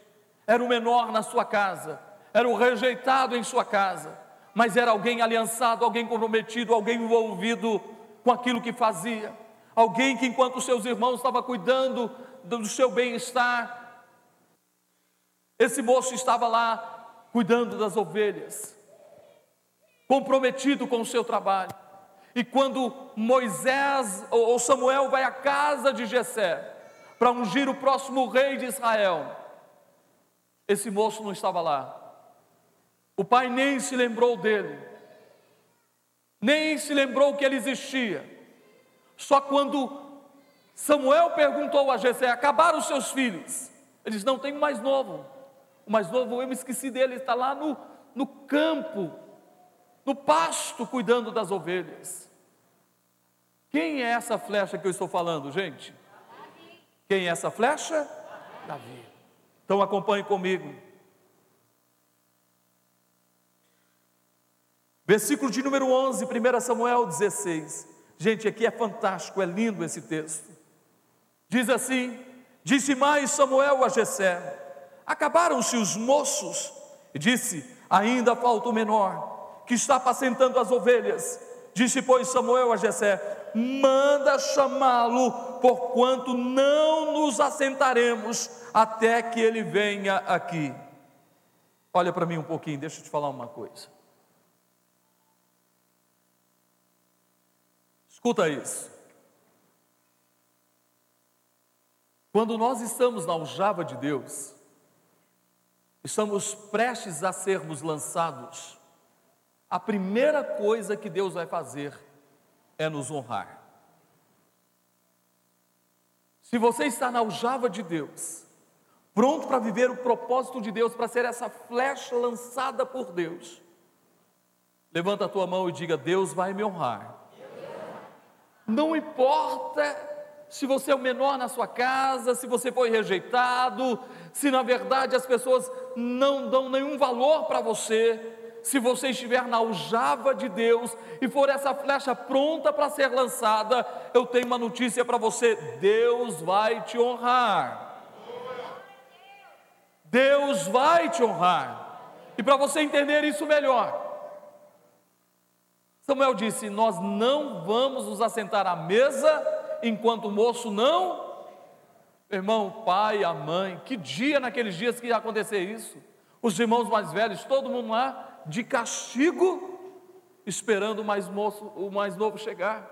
era o menor na sua casa, era o rejeitado em sua casa, mas era alguém aliançado, alguém comprometido, alguém envolvido com aquilo que fazia, alguém que enquanto seus irmãos estavam cuidando do seu bem-estar, esse moço estava lá cuidando das ovelhas, comprometido com o seu trabalho. E quando Moisés ou Samuel vai à casa de Jessé para ungir o próximo rei de Israel, esse moço não estava lá. O pai nem se lembrou dele, nem se lembrou que ele existia. Só quando Samuel perguntou a Jessé: acabaram os seus filhos? Ele disse: não, um mais novo. O mais novo, eu me esqueci dele, está lá no, no campo, no pasto, cuidando das ovelhas. Quem é essa flecha que eu estou falando, gente? Quem é essa flecha? Davi. Então acompanhe comigo. Versículo de número 11, 1 Samuel 16. Gente, aqui é fantástico, é lindo esse texto. Diz assim: Disse mais Samuel a Jessé: Acabaram-se os moços, e disse: Ainda falta o menor, que está apacentando as ovelhas. Disse, pois, Samuel a Jessé: manda chamá-lo, porquanto não nos assentaremos até que ele venha aqui. Olha para mim um pouquinho, deixa eu te falar uma coisa. Escuta isso. Quando nós estamos na aljava de Deus, estamos prestes a sermos lançados, a primeira coisa que Deus vai fazer é nos honrar. Se você está na aljava de Deus, pronto para viver o propósito de Deus, para ser essa flecha lançada por Deus, levanta a tua mão e diga: Deus vai me honrar. Não importa se você é o menor na sua casa, se você foi rejeitado, se na verdade as pessoas não dão nenhum valor para você, se você estiver na aljava de Deus e for essa flecha pronta para ser lançada, eu tenho uma notícia para você: Deus vai te honrar. Deus vai te honrar. E para você entender isso melhor, Samuel disse: Nós não vamos nos assentar à mesa enquanto o moço não. Irmão, o pai, a mãe, que dia naqueles dias que ia acontecer isso? Os irmãos mais velhos, todo mundo lá de castigo, esperando o mais, moço, o mais novo chegar.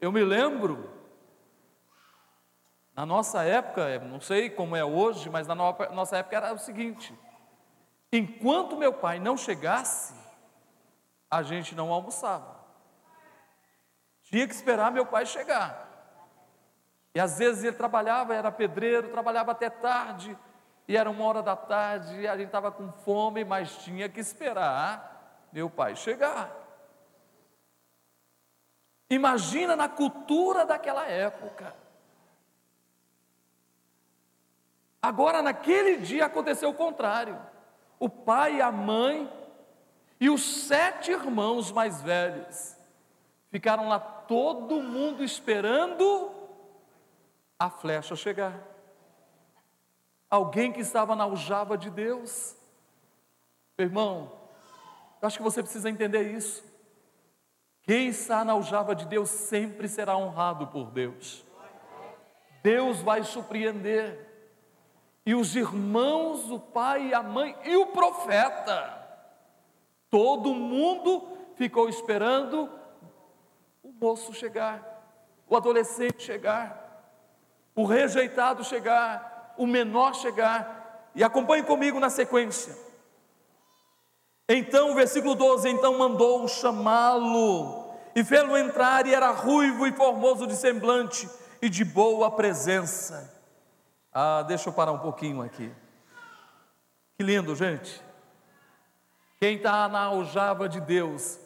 Eu me lembro, na nossa época, não sei como é hoje, mas na nossa época era o seguinte: enquanto meu pai não chegasse, a gente não almoçava. Tinha que esperar meu pai chegar. E às vezes ele trabalhava, era pedreiro, trabalhava até tarde, e era uma hora da tarde, e a gente estava com fome, mas tinha que esperar meu pai chegar. Imagina na cultura daquela época. Agora, naquele dia aconteceu o contrário. O pai e a mãe e os sete irmãos mais velhos Ficaram lá todo mundo esperando a flecha chegar. Alguém que estava na aljava de Deus. Irmão, eu acho que você precisa entender isso. Quem está na aljava de Deus sempre será honrado por Deus. Deus vai surpreender. E os irmãos, o pai a mãe e o profeta, todo mundo ficou esperando o moço chegar, o adolescente chegar, o rejeitado chegar, o menor chegar, e acompanhe comigo na sequência. Então, versículo 12: então mandou chamá-lo, e fê-lo entrar, e era ruivo e formoso de semblante, e de boa presença. Ah, deixa eu parar um pouquinho aqui. Que lindo, gente. Quem está na aljava de Deus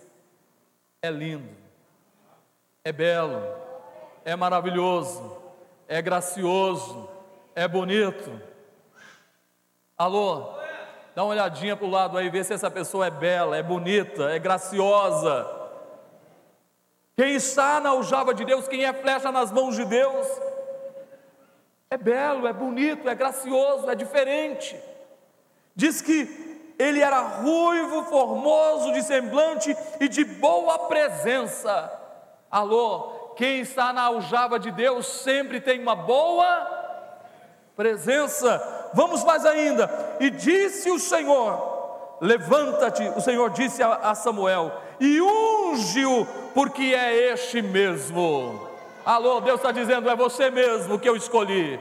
é lindo é belo, é maravilhoso, é gracioso, é bonito. Alô? Dá uma olhadinha para o lado aí, vê se essa pessoa é bela, é bonita, é graciosa. Quem está na aljava de Deus, quem é flecha nas mãos de Deus, é belo, é bonito, é gracioso, é diferente. Diz que ele era ruivo, formoso de semblante e de boa presença. Alô, quem está na aljava de Deus sempre tem uma boa presença. Vamos mais ainda. E disse o Senhor: Levanta-te, o Senhor disse a Samuel, e unge-o, porque é este mesmo. Alô, Deus está dizendo: é você mesmo que eu escolhi.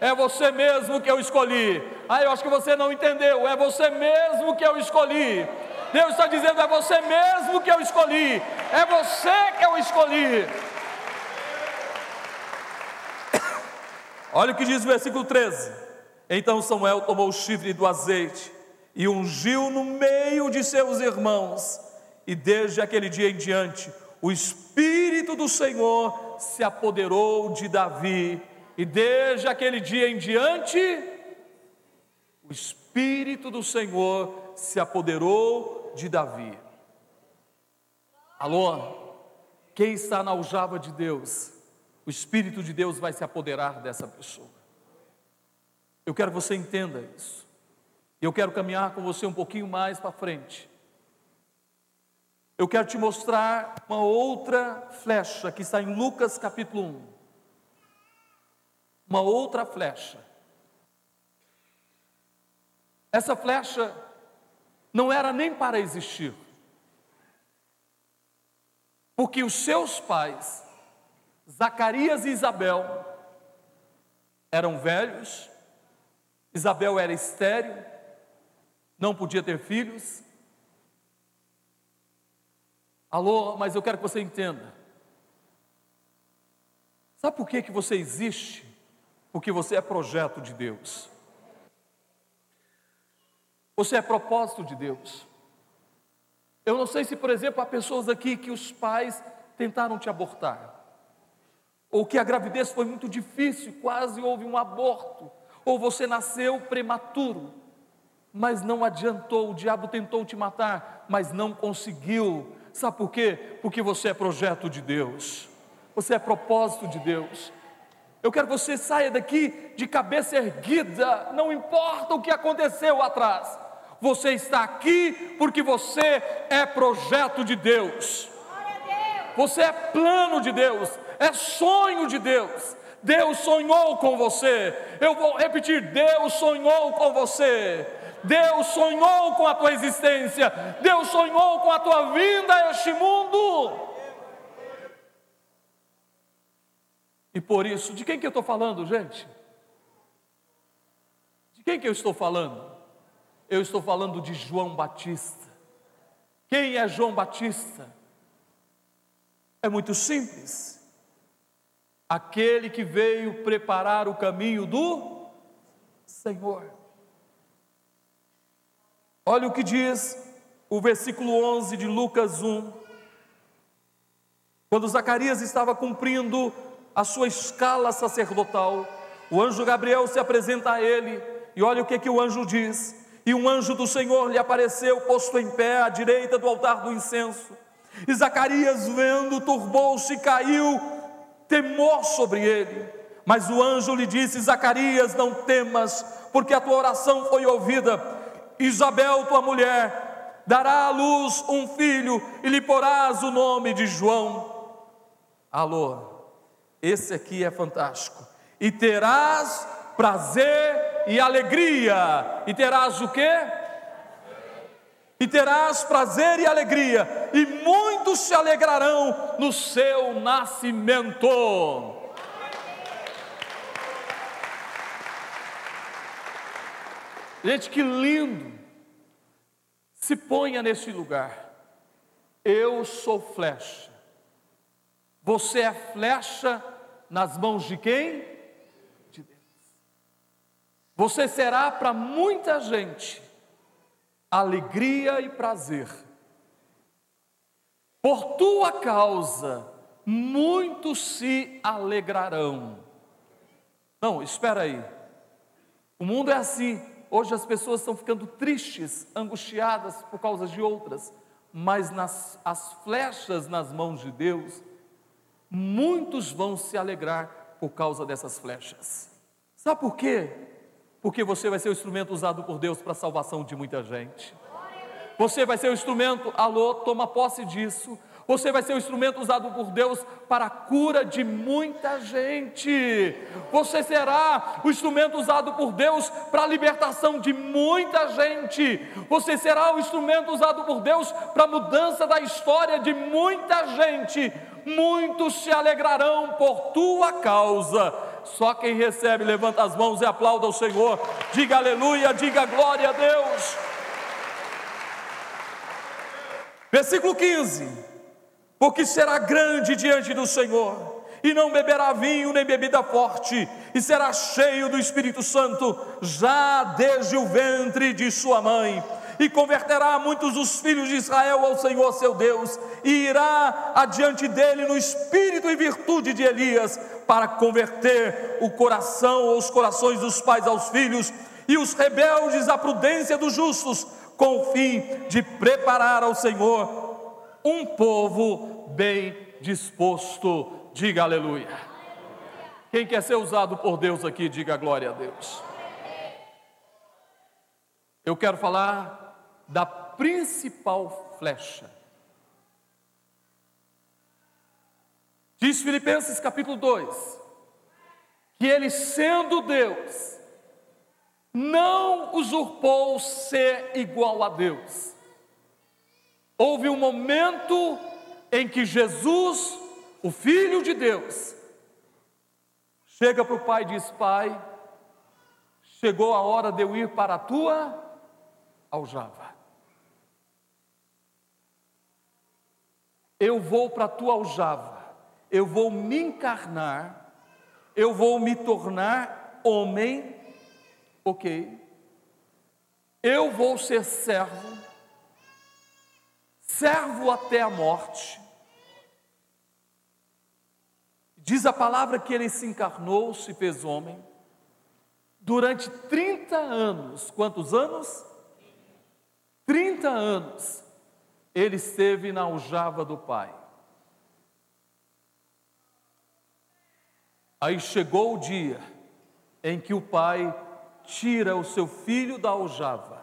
É você mesmo que eu escolhi. Ah, eu acho que você não entendeu. É você mesmo que eu escolhi. Deus está dizendo: é você mesmo que eu escolhi, é você que eu escolhi. (coughs) Olha o que diz o versículo 13: Então Samuel tomou o chifre do azeite e ungiu no meio de seus irmãos, e desde aquele dia em diante, o Espírito do Senhor se apoderou de Davi, e desde aquele dia em diante, o Espírito do Senhor se apoderou de Davi. Alô? Quem está na aljava de Deus, o Espírito de Deus vai se apoderar dessa pessoa. Eu quero que você entenda isso. Eu quero caminhar com você um pouquinho mais para frente. Eu quero te mostrar uma outra flecha que está em Lucas capítulo 1. Uma outra flecha. Essa flecha não era nem para existir. porque os seus pais, Zacarias e Isabel, eram velhos, Isabel era estéril, não podia ter filhos. Alô, mas eu quero que você entenda. Sabe por que, que você existe? Porque você é projeto de Deus. Você é propósito de Deus. Eu não sei se, por exemplo, há pessoas aqui que os pais tentaram te abortar, ou que a gravidez foi muito difícil, quase houve um aborto, ou você nasceu prematuro, mas não adiantou, o diabo tentou te matar, mas não conseguiu. Sabe por quê? Porque você é projeto de Deus, você é propósito de Deus. Eu quero que você saia daqui de cabeça erguida, não importa o que aconteceu atrás, você está aqui porque você é projeto de Deus. Você é plano de Deus, é sonho de Deus. Deus sonhou com você. Eu vou repetir: Deus sonhou com você. Deus sonhou com a tua existência. Deus sonhou com a tua vinda a este mundo. E por isso, de quem que eu estou falando, gente? De quem que eu estou falando? Eu estou falando de João Batista. Quem é João Batista? É muito simples. Aquele que veio preparar o caminho do Senhor. Olha o que diz o versículo 11 de Lucas 1. Quando Zacarias estava cumprindo a sua escala sacerdotal, o anjo Gabriel se apresenta a ele e olha o que, que o anjo diz: e um anjo do Senhor lhe apareceu, posto em pé à direita do altar do incenso. E Zacarias, vendo, turbou-se e caiu, temor sobre ele. Mas o anjo lhe disse: Zacarias, não temas, porque a tua oração foi ouvida. Isabel, tua mulher, dará à luz um filho e lhe porás o nome de João. Alô, esse aqui é fantástico. E terás prazer e alegria. E terás o quê? E terás prazer e alegria, e muitos se alegrarão no seu nascimento. Gente, que lindo! Se ponha nesse lugar. Eu sou flecha. Você é flecha nas mãos de quem? Você será para muita gente alegria e prazer. Por tua causa, muitos se alegrarão. Não, espera aí. O mundo é assim. Hoje as pessoas estão ficando tristes, angustiadas por causa de outras, mas nas as flechas nas mãos de Deus, muitos vão se alegrar por causa dessas flechas. Sabe por quê? Porque você vai ser o instrumento usado por Deus para a salvação de muita gente. Você vai ser o instrumento, alô, toma posse disso. Você vai ser o instrumento usado por Deus para a cura de muita gente. Você será o instrumento usado por Deus para a libertação de muita gente. Você será o instrumento usado por Deus para a mudança da história de muita gente. Muitos se alegrarão por tua causa só quem recebe, levanta as mãos e aplauda o Senhor. Diga aleluia, diga glória a Deus. Versículo 15: Porque será grande diante do Senhor, e não beberá vinho nem bebida forte, e será cheio do Espírito Santo, já desde o ventre de sua mãe e converterá muitos dos filhos de Israel ao Senhor seu Deus, e irá adiante dele no espírito e virtude de Elias, para converter o coração ou os corações dos pais aos filhos, e os rebeldes à prudência dos justos, com o fim de preparar ao Senhor um povo bem disposto. Diga aleluia. Quem quer ser usado por Deus aqui, diga glória a Deus. Eu quero falar da principal flecha. Diz Filipenses capítulo 2: que ele, sendo Deus, não usurpou ser igual a Deus. Houve um momento em que Jesus, o Filho de Deus, chega para o pai e diz: Pai, chegou a hora de eu ir para a tua aljava. Eu vou para a tua aljava, eu vou me encarnar, eu vou me tornar homem, ok? Eu vou ser servo, servo até a morte. Diz a palavra que ele se encarnou, se fez homem, durante 30 anos. Quantos anos? 30 anos ele esteve na aljava do pai. Aí chegou o dia em que o pai tira o seu filho da aljava.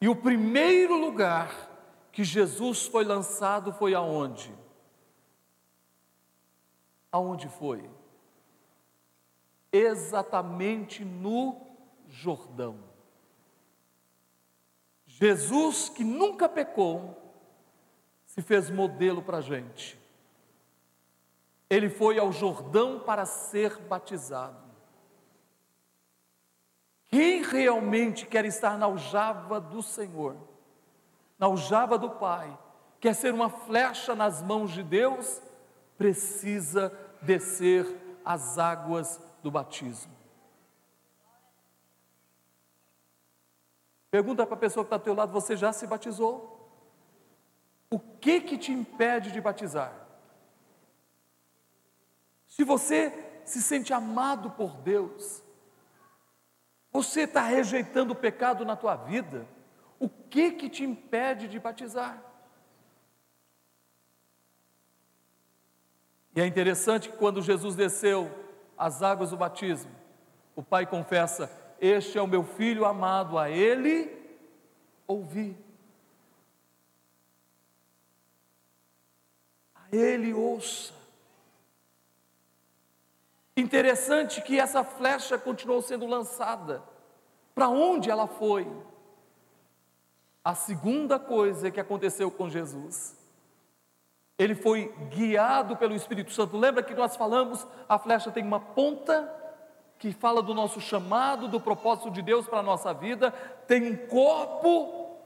E o primeiro lugar que Jesus foi lançado foi aonde? Aonde foi? Exatamente no Jordão. Jesus, que nunca pecou, se fez modelo para a gente. Ele foi ao Jordão para ser batizado. Quem realmente quer estar na aljava do Senhor, na aljava do Pai, quer ser uma flecha nas mãos de Deus, precisa descer as águas do batismo. Pergunta para a pessoa que está ao teu lado: você já se batizou? O que que te impede de batizar? Se você se sente amado por Deus, você está rejeitando o pecado na tua vida, o que que te impede de batizar? E é interessante que quando Jesus desceu as águas do batismo, o Pai confessa: este é o meu filho amado, a ele ouvi. A ele ouça. Interessante que essa flecha continuou sendo lançada. Para onde ela foi? A segunda coisa que aconteceu com Jesus, ele foi guiado pelo Espírito Santo. Lembra que nós falamos, a flecha tem uma ponta que fala do nosso chamado, do propósito de Deus para a nossa vida, tem um corpo,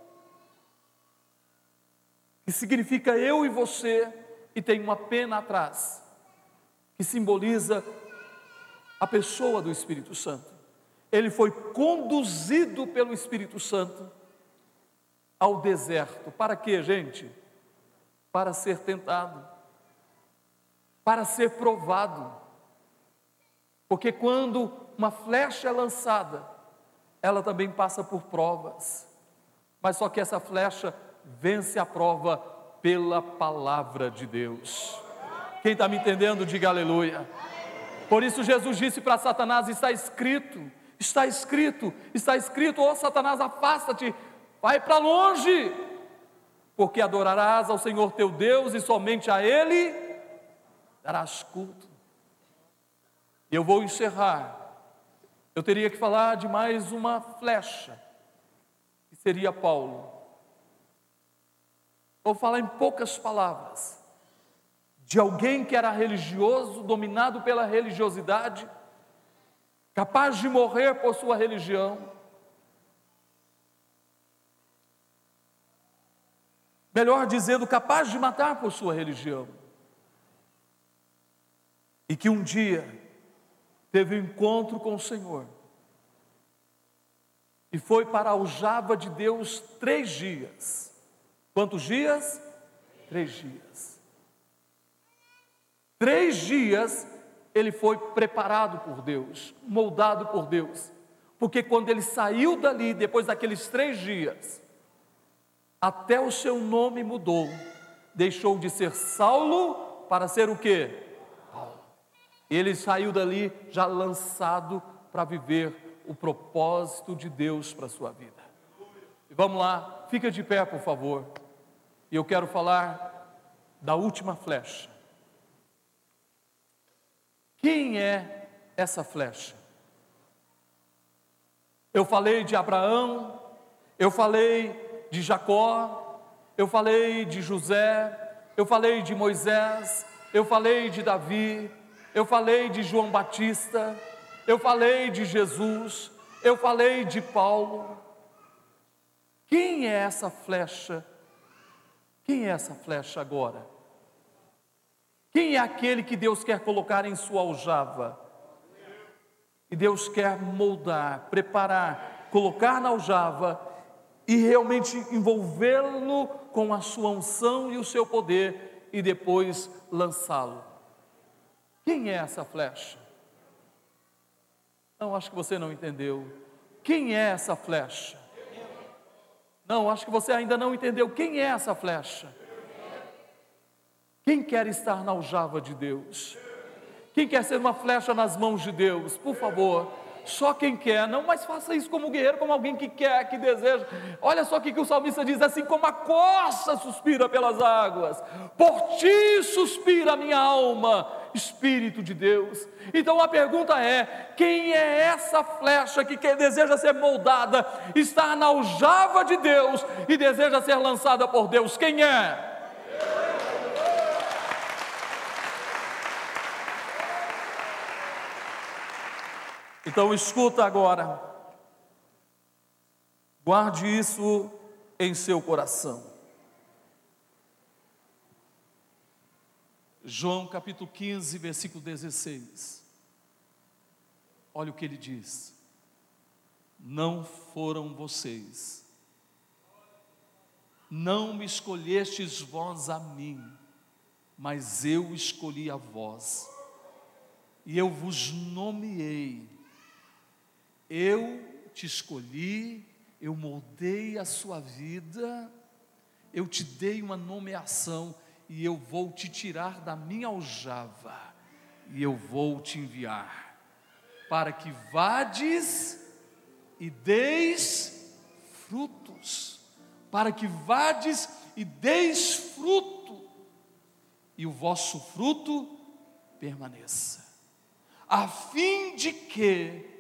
que significa eu e você, e tem uma pena atrás, que simboliza a pessoa do Espírito Santo. Ele foi conduzido pelo Espírito Santo ao deserto. Para quê, gente? Para ser tentado, para ser provado porque quando uma flecha é lançada, ela também passa por provas. Mas só que essa flecha vence a prova pela palavra de Deus. Quem está me entendendo, diga aleluia. Por isso Jesus disse para Satanás: está escrito, está escrito, está escrito, ó oh, Satanás, afasta-te, vai para longe, porque adorarás ao Senhor teu Deus e somente a Ele darás culto. Eu vou encerrar. Eu teria que falar de mais uma flecha, que seria Paulo. Vou falar em poucas palavras de alguém que era religioso, dominado pela religiosidade, capaz de morrer por sua religião. Melhor dizendo, capaz de matar por sua religião. E que um dia teve um encontro com o Senhor. E foi para a aljava de Deus três dias. Quantos dias? Três dias. Três dias ele foi preparado por Deus, moldado por Deus. Porque quando ele saiu dali, depois daqueles três dias, até o seu nome mudou. Deixou de ser Saulo para ser o quê? Ele saiu dali já lançado para viver o propósito de Deus para a sua vida. E vamos lá, fica de pé, por favor. E eu quero falar da última flecha. Quem é essa flecha? Eu falei de Abraão, eu falei de Jacó, eu falei de José, eu falei de Moisés, eu falei de Davi, eu falei de João Batista, eu falei de Jesus, eu falei de Paulo. Quem é essa flecha? Quem é essa flecha agora? Quem é aquele que Deus quer colocar em sua aljava? E Deus quer moldar, preparar, colocar na aljava e realmente envolvê-lo com a sua unção e o seu poder e depois lançá-lo. Quem é essa flecha? Não, acho que você não entendeu. Quem é essa flecha? Não, acho que você ainda não entendeu. Quem é essa flecha? Quem quer estar na aljava de Deus? Quem quer ser uma flecha nas mãos de Deus? Por favor, só quem quer, não, mas faça isso como guerreiro, como alguém que quer, que deseja. Olha só o que o salmista diz: assim como a costa suspira pelas águas, por ti suspira a minha alma, Espírito de Deus. Então a pergunta é: quem é essa flecha que deseja ser moldada, está na aljava de Deus e deseja ser lançada por Deus? Quem é? Então escuta agora, guarde isso em seu coração. João capítulo 15, versículo 16. Olha o que ele diz: Não foram vocês, não me escolhestes vós a mim, mas eu escolhi a vós, e eu vos nomeei eu te escolhi, eu moldei a sua vida, eu te dei uma nomeação e eu vou te tirar da minha aljava e eu vou te enviar para que vades e deis frutos, para que vades e deis fruto e o vosso fruto permaneça, a fim de que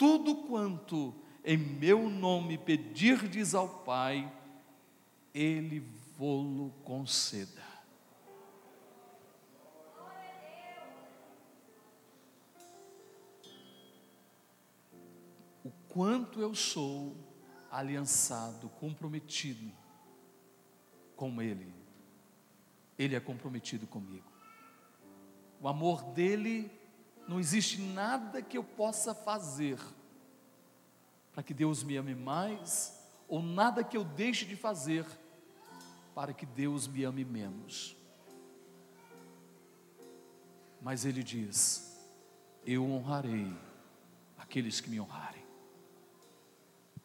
tudo quanto em meu nome pedirdes ao Pai, Ele vô-lo conceda. O quanto eu sou aliançado, comprometido com Ele, Ele é comprometido comigo. O amor dele não existe nada que eu possa fazer para que Deus me ame mais, ou nada que eu deixe de fazer para que Deus me ame menos. Mas Ele diz: Eu honrarei aqueles que me honrarem.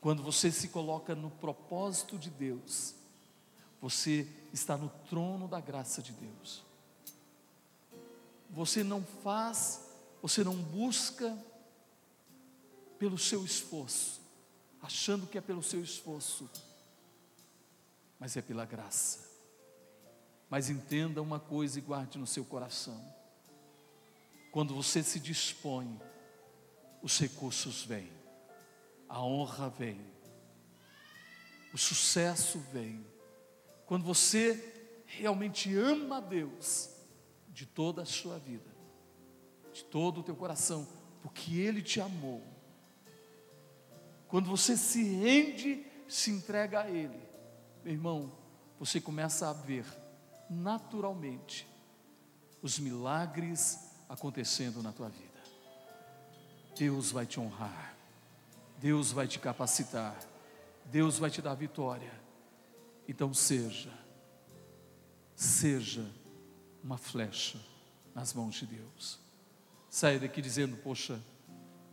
Quando você se coloca no propósito de Deus, você está no trono da graça de Deus. Você não faz você não busca pelo seu esforço, achando que é pelo seu esforço, mas é pela graça. Mas entenda uma coisa e guarde no seu coração: quando você se dispõe, os recursos vêm, a honra vem, o sucesso vem. Quando você realmente ama a Deus de toda a sua vida, de todo o teu coração, porque Ele te amou. Quando você se rende, se entrega a Ele, meu irmão, você começa a ver naturalmente os milagres acontecendo na tua vida. Deus vai te honrar, Deus vai te capacitar, Deus vai te dar vitória. Então seja, seja uma flecha nas mãos de Deus saia daqui dizendo: Poxa,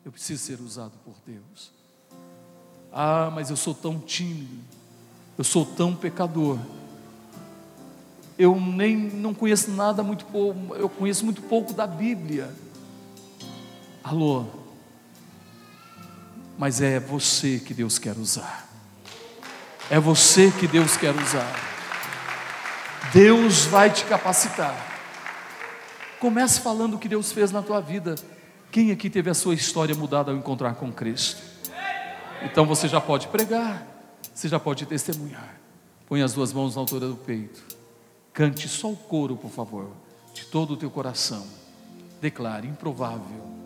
eu preciso ser usado por Deus. Ah, mas eu sou tão tímido, eu sou tão pecador. Eu nem não conheço nada muito pouco, eu conheço muito pouco da Bíblia. Alô, mas é você que Deus quer usar. É você que Deus quer usar. Deus vai te capacitar. Comece falando o que Deus fez na tua vida. Quem aqui teve a sua história mudada ao encontrar com Cristo? Então você já pode pregar, Você já pode testemunhar. Põe as duas mãos na altura do peito. Cante só o coro, por favor, de todo o teu coração. Declare: improvável